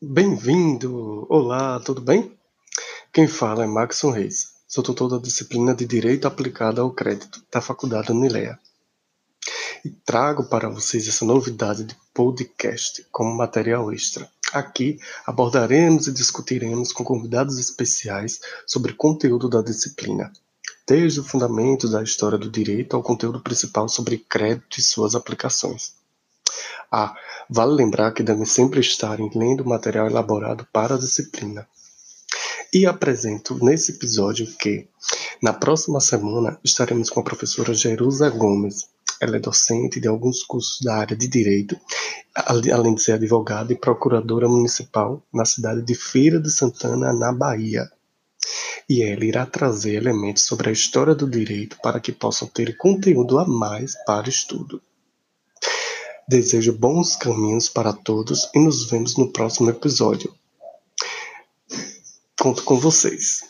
Bem-vindo! Olá, tudo bem? Quem fala é Maxon Reis, sou tutor da disciplina de Direito Aplicado ao Crédito da Faculdade Unileia. E trago para vocês essa novidade de podcast como material extra. Aqui abordaremos e discutiremos com convidados especiais sobre conteúdo da disciplina, desde o fundamento da história do direito ao conteúdo principal sobre crédito e suas aplicações. Ah, vale lembrar que devem sempre estar lendo material elaborado para a disciplina. E apresento nesse episódio que, na próxima semana, estaremos com a professora Jerusa Gomes. Ela é docente de alguns cursos da área de Direito, além de ser advogada e procuradora municipal na cidade de Feira de Santana, na Bahia. E ela irá trazer elementos sobre a história do direito para que possam ter conteúdo a mais para estudo. Desejo bons caminhos para todos e nos vemos no próximo episódio. Conto com vocês.